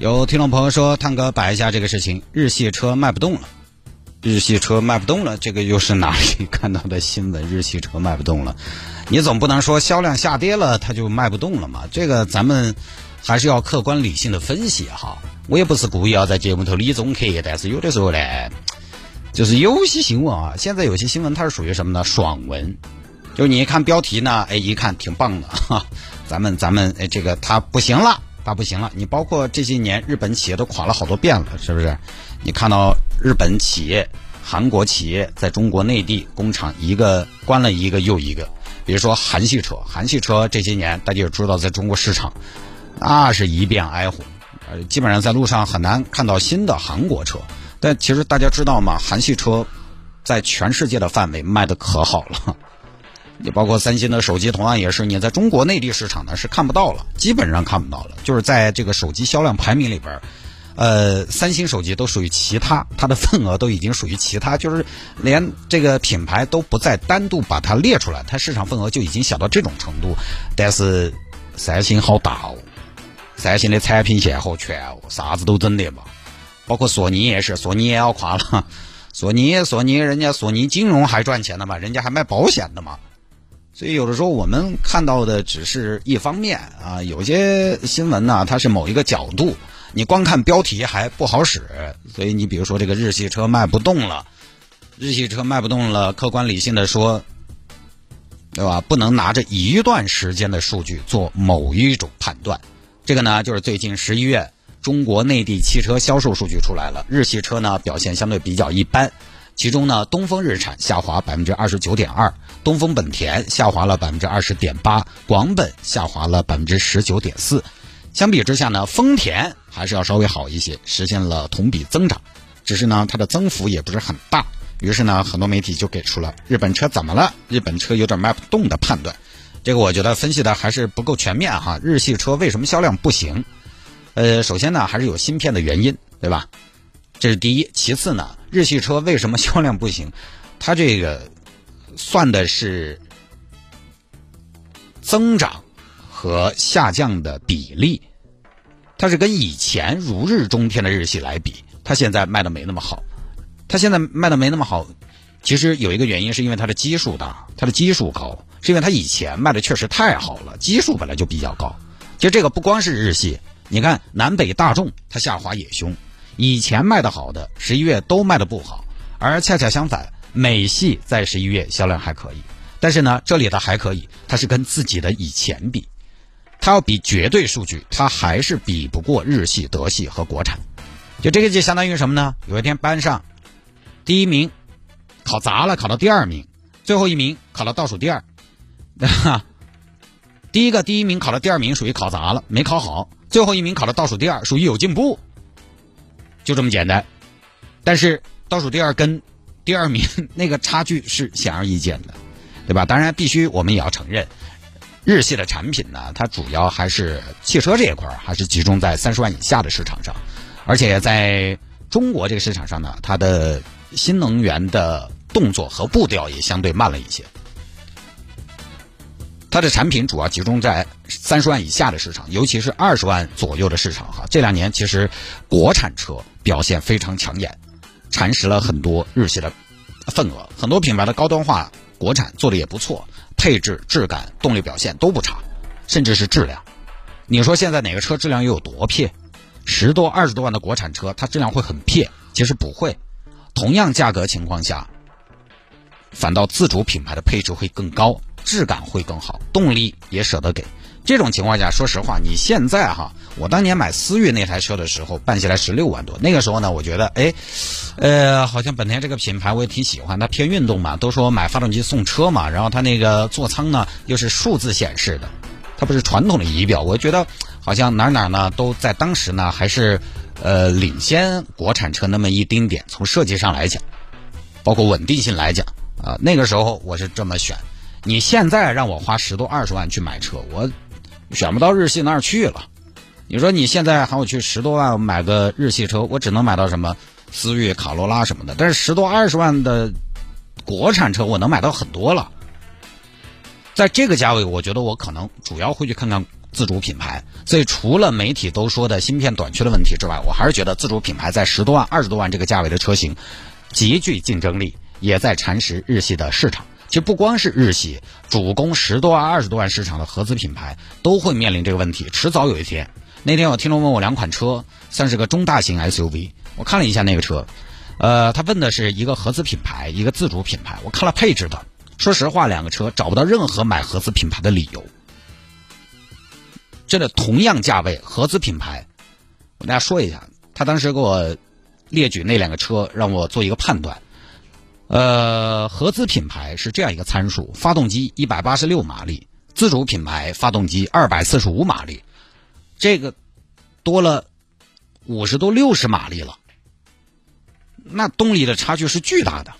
有听众朋友说，探哥摆一下这个事情，日系车卖不动了，日系车卖不动了，这个又是哪里看到的新闻？日系车卖不动了，你总不能说销量下跌了，它就卖不动了嘛？这个咱们还是要客观理性的分析哈。我也不是故意要在节目头里总客，但是有的时候呢，就是有些新闻啊，现在有些新闻它是属于什么呢？爽文。就是你一看标题呢，哎，一看挺棒的哈，咱们咱们哎，这个它不行了，那不行了。你包括这些年日本企业都垮了好多遍了，是不是？你看到日本企业、韩国企业在中国内地工厂一个关了一个又一个，比如说韩系车，韩系车这些年大家也知道，在中国市场那是一片哀鸿，呃，基本上在路上很难看到新的韩国车。但其实大家知道吗？韩系车在全世界的范围卖的可好了。也包括三星的手机，同样也是你在中国内地市场呢是看不到了，基本上看不到了。就是在这个手机销量排名里边，呃，三星手机都属于其他，它的份额都已经属于其他，就是连这个品牌都不再单独把它列出来，它市场份额就已经小到这种程度。但是三星好大哦，三星的产品线好全哦，啥子都整的嘛。包括索尼也是，索尼也要垮了。索尼，索尼，人家索尼金融还赚钱的嘛，人家还卖保险的嘛。所以有的时候我们看到的只是一方面啊，有些新闻呢，它是某一个角度，你光看标题还不好使。所以你比如说这个日系车卖不动了，日系车卖不动了，客观理性的说，对吧？不能拿着一段时间的数据做某一种判断。这个呢，就是最近十一月中国内地汽车销售数据出来了，日系车呢表现相对比较一般。其中呢，东风日产下滑百分之二十九点二，东风本田下滑了百分之二十点八，广本下滑了百分之十九点四。相比之下呢，丰田还是要稍微好一些，实现了同比增长。只是呢，它的增幅也不是很大。于是呢，很多媒体就给出了日本车怎么了？日本车有点卖不动的判断。这个我觉得分析的还是不够全面哈。日系车为什么销量不行？呃，首先呢，还是有芯片的原因，对吧？这是第一，其次呢，日系车为什么销量不行？它这个算的是增长和下降的比例，它是跟以前如日中天的日系来比，它现在卖的没那么好。它现在卖的没那么好，其实有一个原因是因为它的基数大，它的基数高，是因为它以前卖的确实太好了，基数本来就比较高。其实这个不光是日系，你看南北大众它下滑也凶。以前卖的好的十一月都卖的不好，而恰恰相反，美系在十一月销量还可以。但是呢，这里的还可以，它是跟自己的以前比，它要比绝对数据，它还是比不过日系、德系和国产。就这个就相当于什么呢？有一天班上第一名考砸了，考到第二名，最后一名考到倒数第二哈。第一个第一名考到第二名属于考砸了，没考好；最后一名考到倒数第二，属于有进步。就这么简单，但是倒数第二跟第二名那个差距是显而易见的，对吧？当然，必须我们也要承认，日系的产品呢，它主要还是汽车这一块还是集中在三十万以下的市场上，而且在中国这个市场上呢，它的新能源的动作和步调也相对慢了一些。它的产品主要集中在三十万以下的市场，尤其是二十万左右的市场哈。这两年其实国产车表现非常抢眼，蚕食了很多日系的份额。很多品牌的高端化国产做的也不错，配置、质感、动力表现都不差，甚至是质量。你说现在哪个车质量又有多撇？十多、二十多万的国产车，它质量会很撇？其实不会。同样价格情况下，反倒自主品牌的配置会更高。质感会更好，动力也舍得给。这种情况下，说实话，你现在哈，我当年买思域那台车的时候，办下来十六万多。那个时候呢，我觉得，哎，呃，好像本田这个品牌我也挺喜欢，它偏运动嘛，都说买发动机送车嘛。然后它那个座舱呢，又是数字显示的，它不是传统的仪表。我觉得好像哪哪呢，都在当时呢，还是呃，领先国产车那么一丁点。从设计上来讲，包括稳定性来讲，啊，那个时候我是这么选。你现在让我花十多二十万去买车，我选不到日系那儿去了。你说你现在喊我去十多万买个日系车，我只能买到什么思域、卡罗拉什么的。但是十多二十万的国产车，我能买到很多了。在这个价位，我觉得我可能主要会去看看自主品牌。所以除了媒体都说的芯片短缺的问题之外，我还是觉得自主品牌在十多万、二十多万这个价位的车型极具竞争力，也在蚕食日系的市场。其实不光是日系，主攻十多万、二十多万市场的合资品牌都会面临这个问题，迟早有一天。那天我听众问我两款车，算是个中大型 SUV。我看了一下那个车，呃，他问的是一个合资品牌，一个自主品牌。我看了配置的，说实话，两个车找不到任何买合资品牌的理由。真的，同样价位合资品牌，我跟大家说一下，他当时给我列举那两个车，让我做一个判断。呃，合资品牌是这样一个参数：发动机一百八十六马力，自主品牌发动机二百四十五马力。这个多了五十多六十马力了，那动力的差距是巨大的。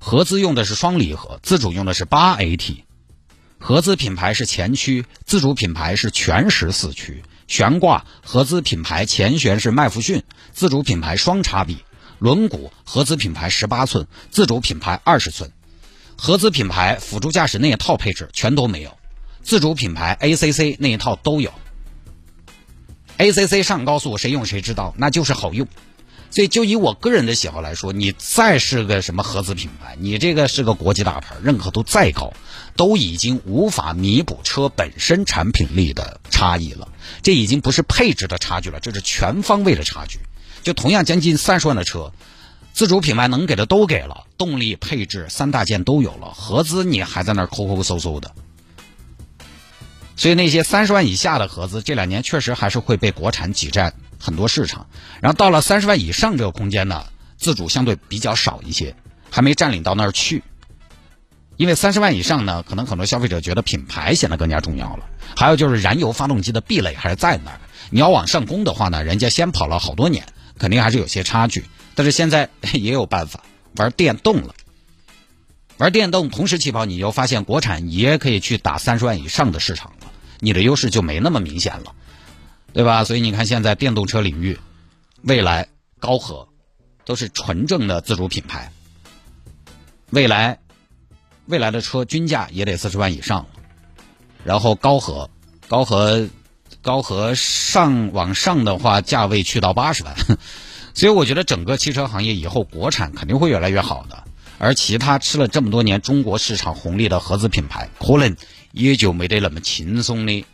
合资用的是双离合，自主用的是八 AT。合资品牌是前驱，自主品牌是全时四驱。悬挂合资品牌前悬是麦弗逊，自主品牌双叉臂。轮毂合资品牌十八寸，自主品牌二十寸。合资品牌辅助驾驶那一套配置全都没有，自主品牌 ACC 那一套都有。ACC 上高速谁用谁知道，那就是好用。所以就以我个人的喜好来说，你再是个什么合资品牌，你这个是个国际大牌，认可度再高，都已经无法弥补车本身产品力的差异了。这已经不是配置的差距了，这是全方位的差距。就同样将近三十万的车，自主品牌能给的都给了，动力配置三大件都有了，合资你还在那抠抠搜搜的。所以那些三十万以下的合资，这两年确实还是会被国产挤占很多市场。然后到了三十万以上这个空间呢，自主相对比较少一些，还没占领到那儿去。因为三十万以上呢，可能很多消费者觉得品牌显得更加重要了。还有就是燃油发动机的壁垒还是在那儿。你要往上攻的话呢，人家先跑了好多年，肯定还是有些差距。但是现在 也有办法玩电动了。玩电动同时起跑，你就发现国产也可以去打三十万以上的市场了，你的优势就没那么明显了，对吧？所以你看现在电动车领域，蔚来、高和都是纯正的自主品牌。未来，未来的车均价也得四十万以上了，然后高和、高和、高和上往上的话，价位去到八十万，所以我觉得整个汽车行业以后国产肯定会越来越好的。而其他吃了这么多年中国市场红利的合资品牌，可能也就没得那么轻松的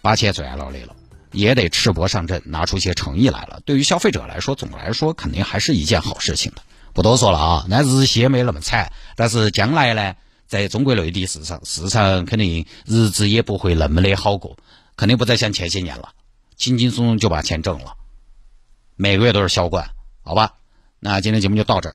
把钱赚了的了，也得赤膊上阵，拿出些诚意来了。对于消费者来说，总的来说肯定还是一件好事情的。不多说了啊，那日系也没那么惨，但是将来呢，在中国内地市场，市场肯定日子也不会那么的好过，肯定不再像前些年了，轻轻松松就把钱挣了，每个月都是销冠，好吧？那今天节目就到这儿。